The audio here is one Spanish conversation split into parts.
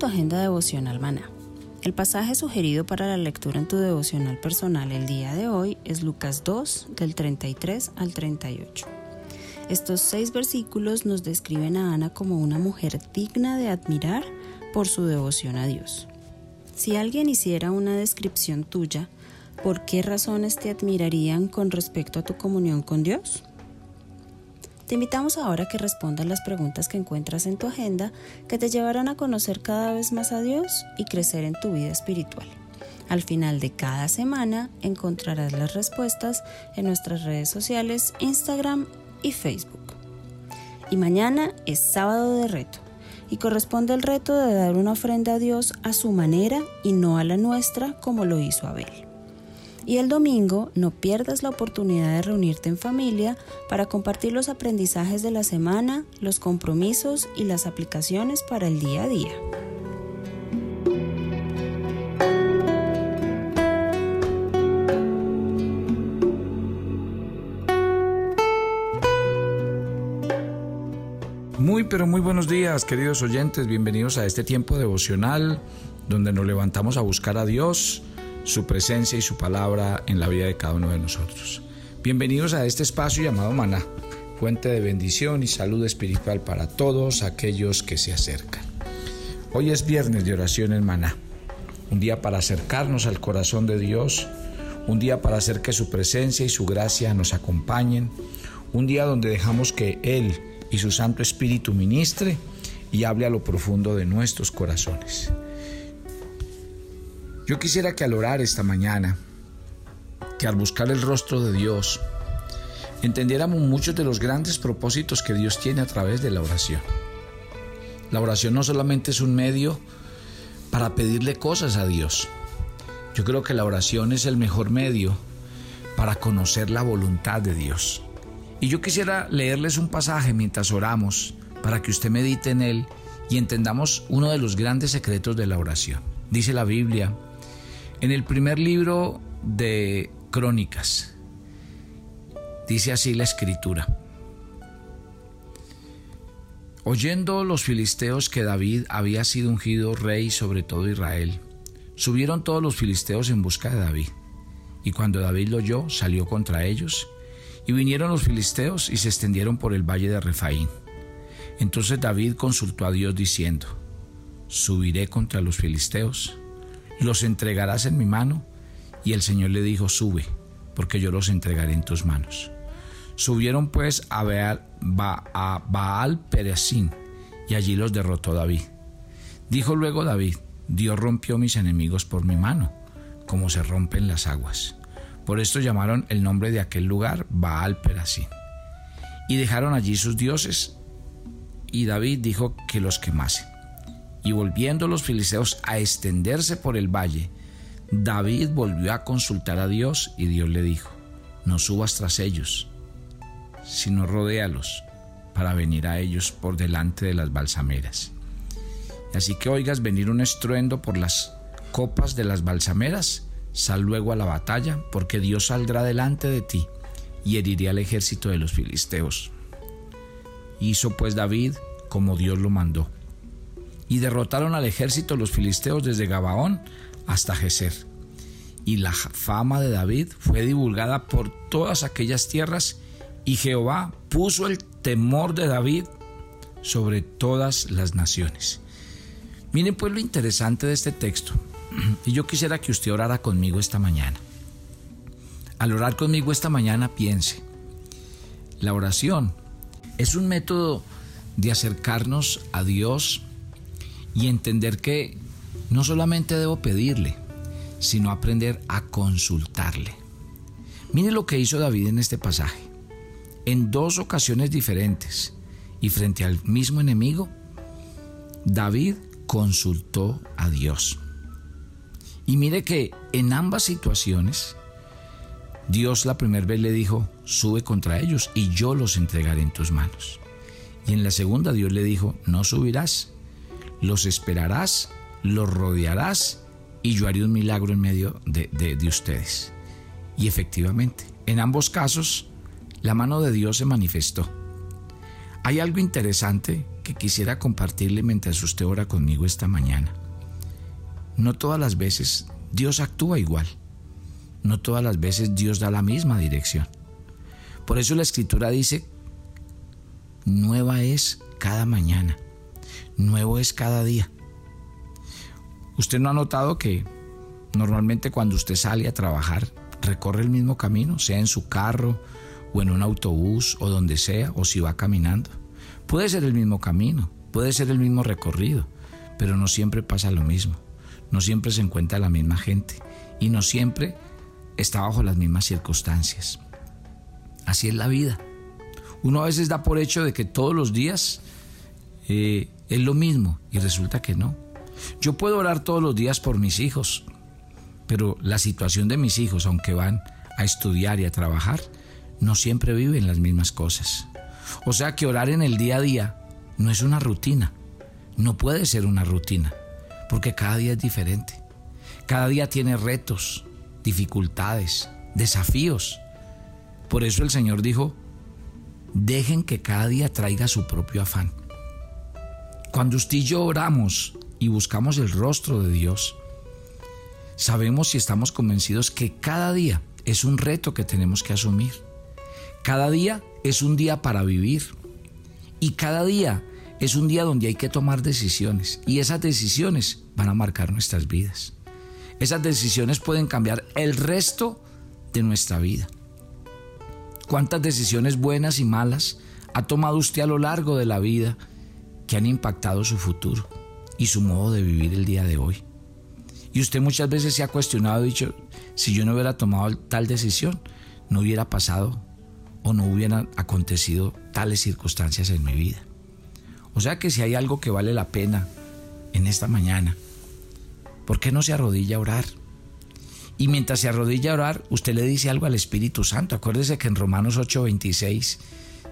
Tu agenda devocional maná. El pasaje sugerido para la lectura en tu devocional personal el día de hoy es Lucas 2 del 33 al 38. Estos seis versículos nos describen a Ana como una mujer digna de admirar por su devoción a Dios. Si alguien hiciera una descripción tuya, ¿por qué razones te admirarían con respecto a tu comunión con Dios? Te invitamos ahora a que respondas las preguntas que encuentras en tu agenda que te llevarán a conocer cada vez más a Dios y crecer en tu vida espiritual. Al final de cada semana encontrarás las respuestas en nuestras redes sociales, Instagram y Facebook. Y mañana es sábado de reto y corresponde el reto de dar una ofrenda a Dios a su manera y no a la nuestra como lo hizo Abel. Y el domingo no pierdas la oportunidad de reunirte en familia para compartir los aprendizajes de la semana, los compromisos y las aplicaciones para el día a día. Muy pero muy buenos días queridos oyentes, bienvenidos a este tiempo devocional donde nos levantamos a buscar a Dios su presencia y su palabra en la vida de cada uno de nosotros. Bienvenidos a este espacio llamado Maná, fuente de bendición y salud espiritual para todos aquellos que se acercan. Hoy es viernes de oración en Maná, un día para acercarnos al corazón de Dios, un día para hacer que su presencia y su gracia nos acompañen, un día donde dejamos que Él y su Santo Espíritu ministre y hable a lo profundo de nuestros corazones. Yo quisiera que al orar esta mañana, que al buscar el rostro de Dios, entendiéramos muchos de los grandes propósitos que Dios tiene a través de la oración. La oración no solamente es un medio para pedirle cosas a Dios. Yo creo que la oración es el mejor medio para conocer la voluntad de Dios. Y yo quisiera leerles un pasaje mientras oramos para que usted medite en él y entendamos uno de los grandes secretos de la oración. Dice la Biblia en el primer libro de Crónicas, dice así la escritura. Oyendo los filisteos que David había sido ungido rey sobre todo Israel, subieron todos los filisteos en busca de David. Y cuando David lo oyó, salió contra ellos, y vinieron los filisteos y se extendieron por el valle de Refaín. Entonces David consultó a Dios diciendo, ¿subiré contra los filisteos? Los entregarás en mi mano. Y el Señor le dijo, sube, porque yo los entregaré en tus manos. Subieron pues a Baal, a Baal Perezín, y allí los derrotó David. Dijo luego David, Dios rompió mis enemigos por mi mano, como se rompen las aguas. Por esto llamaron el nombre de aquel lugar Baal Perasín. Y dejaron allí sus dioses, y David dijo que los quemasen. Y volviendo los filisteos a extenderse por el valle, David volvió a consultar a Dios y Dios le dijo, no subas tras ellos, sino rodéalos para venir a ellos por delante de las balsameras. Así que oigas venir un estruendo por las copas de las balsameras, sal luego a la batalla, porque Dios saldrá delante de ti y herirá al ejército de los filisteos. Hizo pues David como Dios lo mandó y derrotaron al ejército los filisteos desde Gabaón hasta Geser. y la fama de David fue divulgada por todas aquellas tierras y Jehová puso el temor de David sobre todas las naciones. Miren pues lo interesante de este texto. Y yo quisiera que usted orara conmigo esta mañana. Al orar conmigo esta mañana piense, la oración es un método de acercarnos a Dios y entender que no solamente debo pedirle, sino aprender a consultarle. Mire lo que hizo David en este pasaje. En dos ocasiones diferentes y frente al mismo enemigo, David consultó a Dios. Y mire que en ambas situaciones, Dios la primera vez le dijo, sube contra ellos y yo los entregaré en tus manos. Y en la segunda Dios le dijo, no subirás, los esperarás, los rodearás y yo haré un milagro en medio de, de ustedes. Y efectivamente, en ambos casos, la mano de Dios se manifestó. Hay algo interesante que quisiera compartirle mientras usted ora conmigo esta mañana. No todas las veces Dios actúa igual. No todas las veces Dios da la misma dirección. Por eso la escritura dice, nueva es cada mañana, nuevo es cada día. ¿Usted no ha notado que normalmente cuando usted sale a trabajar recorre el mismo camino, sea en su carro o en un autobús o donde sea, o si va caminando? Puede ser el mismo camino, puede ser el mismo recorrido, pero no siempre pasa lo mismo, no siempre se encuentra la misma gente y no siempre está bajo las mismas circunstancias. Así es la vida. Uno a veces da por hecho de que todos los días eh, es lo mismo y resulta que no. Yo puedo orar todos los días por mis hijos, pero la situación de mis hijos, aunque van a estudiar y a trabajar, no siempre viven las mismas cosas. O sea que orar en el día a día no es una rutina, no puede ser una rutina, porque cada día es diferente. Cada día tiene retos, dificultades, desafíos. Por eso el Señor dijo, dejen que cada día traiga su propio afán. Cuando usted y yo oramos y buscamos el rostro de Dios, sabemos si estamos convencidos que cada día es un reto que tenemos que asumir. Cada día es un día para vivir. Y cada día es un día donde hay que tomar decisiones. Y esas decisiones van a marcar nuestras vidas. Esas decisiones pueden cambiar el resto de nuestra vida. ¿Cuántas decisiones buenas y malas ha tomado usted a lo largo de la vida que han impactado su futuro? y su modo de vivir el día de hoy. Y usted muchas veces se ha cuestionado, dicho, si yo no hubiera tomado tal decisión, no hubiera pasado o no hubieran acontecido tales circunstancias en mi vida. O sea que si hay algo que vale la pena en esta mañana, ¿por qué no se arrodilla a orar? Y mientras se arrodilla a orar, usted le dice algo al Espíritu Santo. Acuérdese que en Romanos 8:26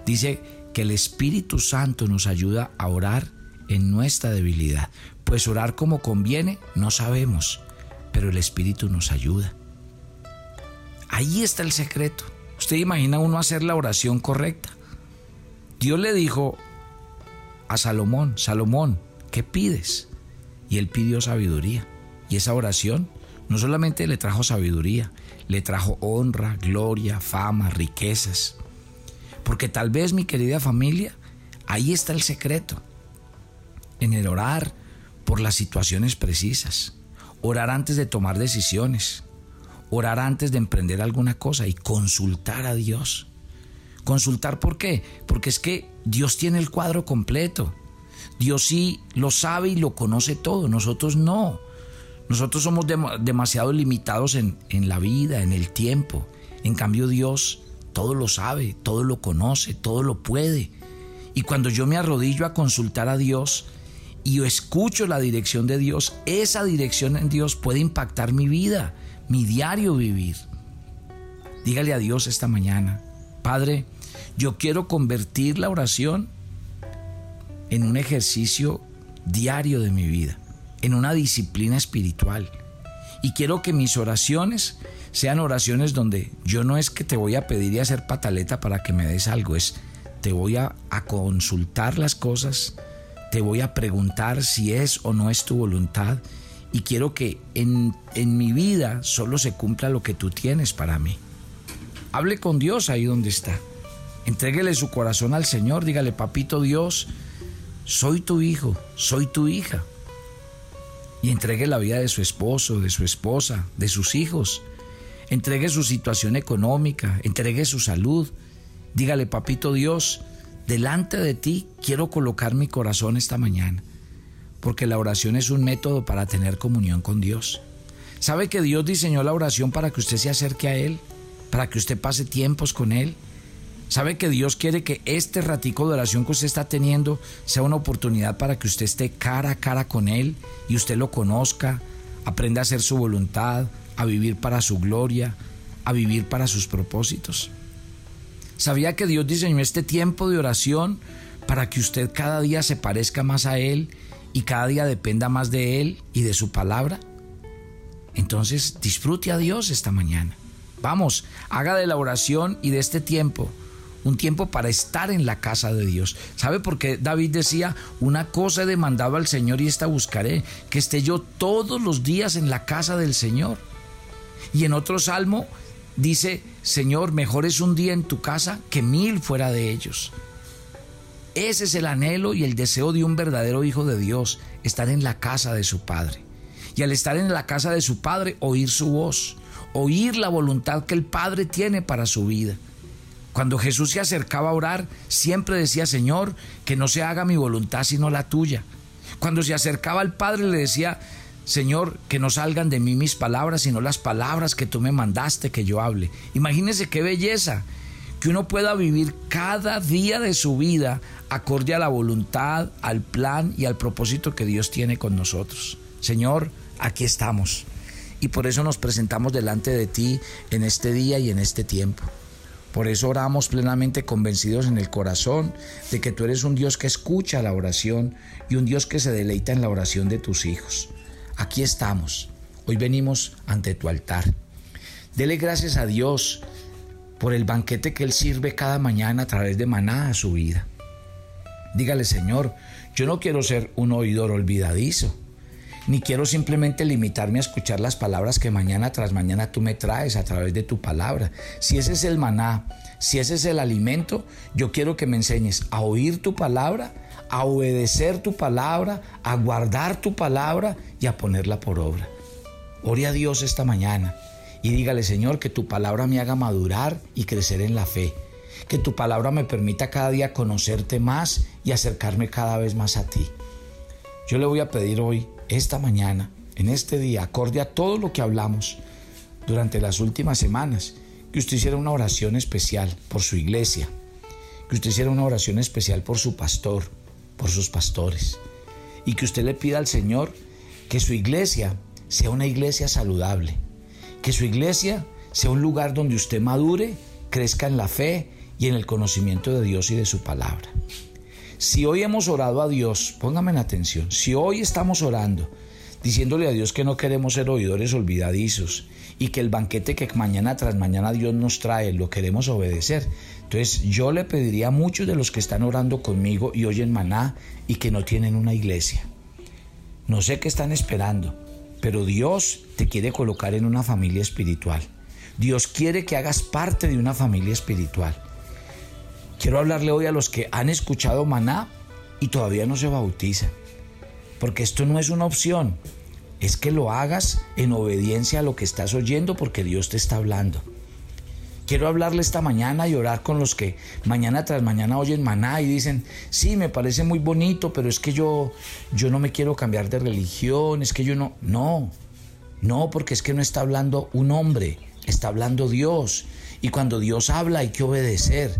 dice que el Espíritu Santo nos ayuda a orar en nuestra debilidad. Pues orar como conviene no sabemos, pero el Espíritu nos ayuda. Ahí está el secreto. Usted imagina uno hacer la oración correcta. Dios le dijo a Salomón, Salomón, ¿qué pides? Y él pidió sabiduría. Y esa oración no solamente le trajo sabiduría, le trajo honra, gloria, fama, riquezas. Porque tal vez mi querida familia, ahí está el secreto en el orar por las situaciones precisas, orar antes de tomar decisiones, orar antes de emprender alguna cosa y consultar a Dios. Consultar por qué? Porque es que Dios tiene el cuadro completo. Dios sí lo sabe y lo conoce todo, nosotros no. Nosotros somos demasiado limitados en, en la vida, en el tiempo. En cambio Dios todo lo sabe, todo lo conoce, todo lo puede. Y cuando yo me arrodillo a consultar a Dios, y escucho la dirección de Dios, esa dirección en Dios puede impactar mi vida, mi diario vivir. Dígale a Dios esta mañana, Padre, yo quiero convertir la oración en un ejercicio diario de mi vida, en una disciplina espiritual. Y quiero que mis oraciones sean oraciones donde yo no es que te voy a pedir y hacer pataleta para que me des algo, es te voy a, a consultar las cosas, te voy a preguntar si es o no es tu voluntad y quiero que en, en mi vida solo se cumpla lo que tú tienes para mí. Hable con Dios ahí donde está. Entréguele su corazón al Señor, dígale, papito Dios, soy tu hijo, soy tu hija. Y entregue la vida de su esposo, de su esposa, de sus hijos. Entregue su situación económica, entregue su salud. Dígale, papito Dios, delante de ti quiero colocar mi corazón esta mañana porque la oración es un método para tener comunión con Dios. ¿Sabe que Dios diseñó la oración para que usted se acerque a Él? Para que usted pase tiempos con Él. ¿Sabe que Dios quiere que este ratico de oración que usted está teniendo sea una oportunidad para que usted esté cara a cara con Él y usted lo conozca, aprenda a hacer su voluntad, a vivir para su gloria, a vivir para sus propósitos? ¿Sabía que Dios diseñó este tiempo de oración para que usted cada día se parezca más a Él y cada día dependa más de Él y de su palabra? Entonces disfrute a Dios esta mañana. Vamos, haga de la oración y de este tiempo un tiempo para estar en la casa de Dios. ¿Sabe por qué David decía, una cosa he demandado al Señor y esta buscaré, que esté yo todos los días en la casa del Señor? Y en otro salmo dice, Señor, mejor es un día en tu casa que mil fuera de ellos. Ese es el anhelo y el deseo de un verdadero hijo de Dios, estar en la casa de su Padre. Y al estar en la casa de su Padre, oír su voz, oír la voluntad que el Padre tiene para su vida. Cuando Jesús se acercaba a orar, siempre decía, Señor, que no se haga mi voluntad sino la tuya. Cuando se acercaba al Padre le decía, Señor, que no salgan de mí mis palabras, sino las palabras que tú me mandaste que yo hable. Imagínese qué belleza que uno pueda vivir cada día de su vida acorde a la voluntad, al plan y al propósito que Dios tiene con nosotros. Señor, aquí estamos. Y por eso nos presentamos delante de ti en este día y en este tiempo. Por eso oramos plenamente convencidos en el corazón de que tú eres un Dios que escucha la oración y un Dios que se deleita en la oración de tus hijos. Aquí estamos. Hoy venimos ante tu altar. Dele gracias a Dios por el banquete que Él sirve cada mañana a través de maná a su vida. Dígale, Señor, yo no quiero ser un oidor olvidadizo, ni quiero simplemente limitarme a escuchar las palabras que mañana tras mañana tú me traes a través de tu palabra. Si ese es el maná, si ese es el alimento, yo quiero que me enseñes a oír tu palabra, a obedecer tu palabra, a guardar tu palabra y a ponerla por obra. Ore a Dios esta mañana y dígale, Señor, que tu palabra me haga madurar y crecer en la fe. Que tu palabra me permita cada día conocerte más y acercarme cada vez más a ti. Yo le voy a pedir hoy, esta mañana, en este día, acorde a todo lo que hablamos durante las últimas semanas, que usted hiciera una oración especial por su iglesia, que usted hiciera una oración especial por su pastor, por sus pastores, y que usted le pida al Señor que su iglesia sea una iglesia saludable, que su iglesia sea un lugar donde usted madure, crezca en la fe y en el conocimiento de Dios y de su palabra. Si hoy hemos orado a Dios, póngame en atención, si hoy estamos orando, diciéndole a Dios que no queremos ser oidores olvidadizos y que el banquete que mañana tras mañana Dios nos trae lo queremos obedecer. Entonces yo le pediría a muchos de los que están orando conmigo y oyen maná y que no tienen una iglesia. No sé qué están esperando, pero Dios te quiere colocar en una familia espiritual. Dios quiere que hagas parte de una familia espiritual. Quiero hablarle hoy a los que han escuchado maná y todavía no se bautizan. Porque esto no es una opción. Es que lo hagas en obediencia a lo que estás oyendo porque Dios te está hablando. Quiero hablarle esta mañana y orar con los que mañana tras mañana oyen maná y dicen, sí, me parece muy bonito, pero es que yo, yo no me quiero cambiar de religión, es que yo no, no, no, porque es que no está hablando un hombre, está hablando Dios. Y cuando Dios habla hay que obedecer.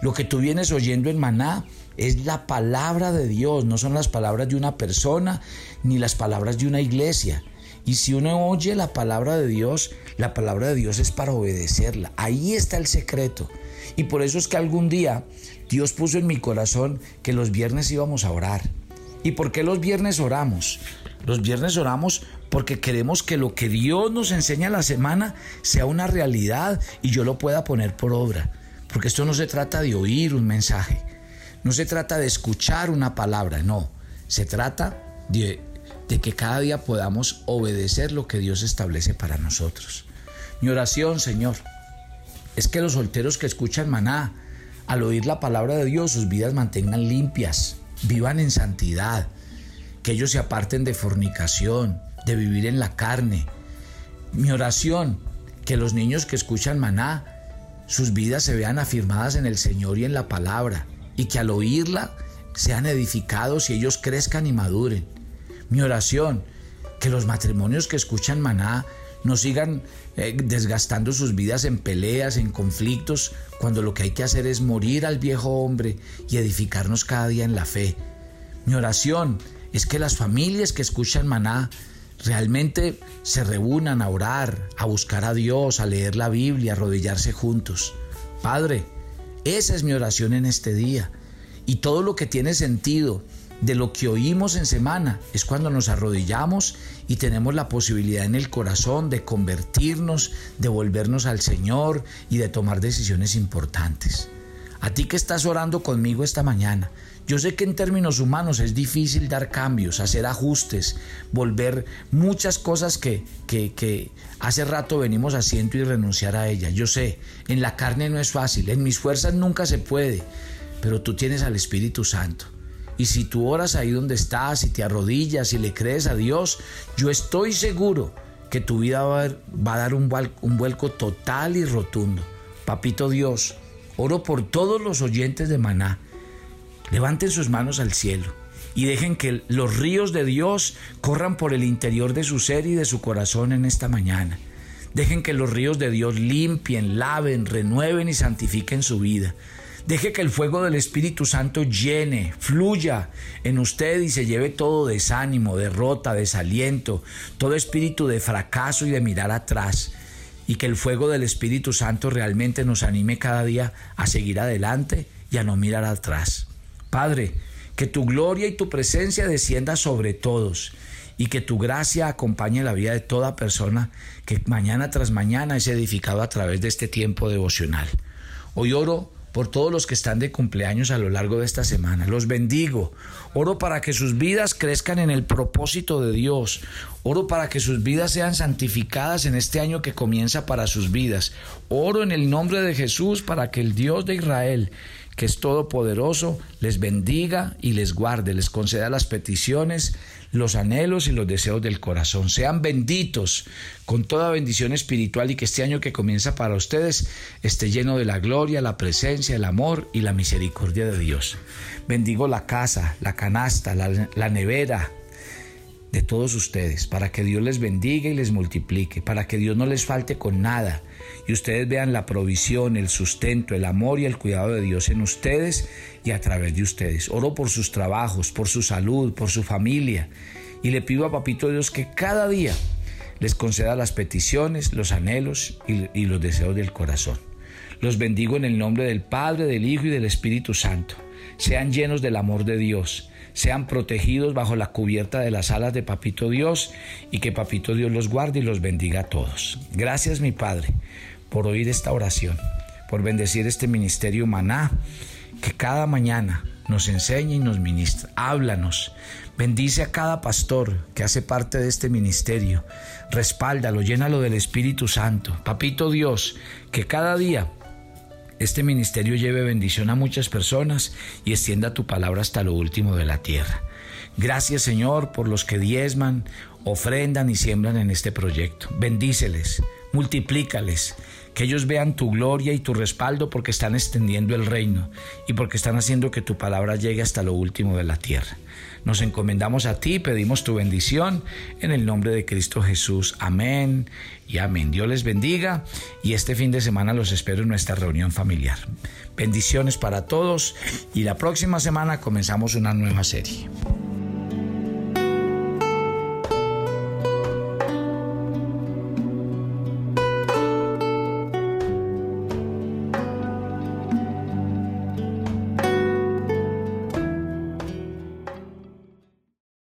Lo que tú vienes oyendo en maná es la palabra de Dios, no son las palabras de una persona ni las palabras de una iglesia. Y si uno oye la palabra de Dios, la palabra de Dios es para obedecerla. Ahí está el secreto. Y por eso es que algún día Dios puso en mi corazón que los viernes íbamos a orar. ¿Y por qué los viernes oramos? Los viernes oramos porque queremos que lo que Dios nos enseña la semana sea una realidad y yo lo pueda poner por obra. Porque esto no se trata de oír un mensaje, no se trata de escuchar una palabra, no, se trata de que cada día podamos obedecer lo que Dios establece para nosotros. Mi oración, Señor, es que los solteros que escuchan maná, al oír la palabra de Dios, sus vidas mantengan limpias, vivan en santidad, que ellos se aparten de fornicación, de vivir en la carne. Mi oración, que los niños que escuchan maná, sus vidas se vean afirmadas en el Señor y en la palabra, y que al oírla sean edificados y ellos crezcan y maduren. Mi oración, que los matrimonios que escuchan maná no sigan eh, desgastando sus vidas en peleas, en conflictos, cuando lo que hay que hacer es morir al viejo hombre y edificarnos cada día en la fe. Mi oración es que las familias que escuchan maná realmente se reúnan a orar, a buscar a Dios, a leer la Biblia, a arrodillarse juntos. Padre, esa es mi oración en este día. Y todo lo que tiene sentido de lo que oímos en semana es cuando nos arrodillamos y tenemos la posibilidad en el corazón de convertirnos, de volvernos al Señor y de tomar decisiones importantes. A ti que estás orando conmigo esta mañana, yo sé que en términos humanos es difícil dar cambios, hacer ajustes, volver muchas cosas que, que, que, hace rato venimos haciendo y renunciar a ellas. Yo sé, en la carne no es fácil, en mis fuerzas nunca se puede, pero tú tienes al Espíritu Santo. Y si tú oras ahí donde estás y te arrodillas y le crees a Dios, yo estoy seguro que tu vida va a, dar un, un vuelco total y rotundo. Papito Dios, oro por todos los oyentes de Maná Levanten sus manos al cielo y dejen que los ríos de Dios corran por el interior de su ser y de su corazón en esta mañana. Dejen que los ríos de Dios limpien, laven, renueven y santifiquen su vida. Deje que el fuego del Espíritu Santo llene, fluya en usted y se lleve todo desánimo, derrota, desaliento, todo espíritu de fracaso y de mirar atrás. Y que el fuego del Espíritu Santo realmente nos anime cada día a seguir adelante y a no mirar atrás. Padre, que tu gloria y tu presencia descienda sobre todos y que tu gracia acompañe la vida de toda persona que mañana tras mañana es edificado a través de este tiempo devocional. Hoy oro por todos los que están de cumpleaños a lo largo de esta semana. Los bendigo. Oro para que sus vidas crezcan en el propósito de Dios. Oro para que sus vidas sean santificadas en este año que comienza para sus vidas. Oro en el nombre de Jesús para que el Dios de Israel que es todopoderoso, les bendiga y les guarde, les conceda las peticiones, los anhelos y los deseos del corazón. Sean benditos con toda bendición espiritual y que este año que comienza para ustedes esté lleno de la gloria, la presencia, el amor y la misericordia de Dios. Bendigo la casa, la canasta, la, la nevera, de todos ustedes, para que Dios les bendiga y les multiplique, para que Dios no les falte con nada y ustedes vean la provisión, el sustento, el amor y el cuidado de Dios en ustedes y a través de ustedes. Oro por sus trabajos, por su salud, por su familia y le pido a Papito Dios que cada día les conceda las peticiones, los anhelos y, los deseos del corazón. Los bendigo en el nombre del Padre, del Hijo y del Espíritu Santo. Sean llenos del amor de Dios sean protegidos bajo la cubierta de las alas de Papito Dios y que Papito Dios los guarde y los bendiga a todos. Gracias mi Padre por oír esta oración, por bendecir este ministerio maná, que cada mañana nos enseña y nos ministra. Háblanos. Bendice a cada pastor que hace parte de este ministerio. Respáldalo, llénalo del Espíritu Santo. Papito Dios, que cada día este ministerio lleve bendición a muchas personas y extienda tu palabra hasta lo último de la tierra. Gracias Señor por los que diezman, ofrendan y siembran en este proyecto. Bendíceles, multiplícales, que ellos vean tu gloria y tu respaldo porque están extendiendo el reino y porque están haciendo que tu palabra llegue hasta lo último de la tierra. Nos encomendamos a ti, pedimos tu bendición en el nombre de Cristo Jesús. Amén y amén. Dios les bendiga y este fin de semana los espero en nuestra reunión familiar. Bendiciones para todos y la próxima semana comenzamos una nueva serie.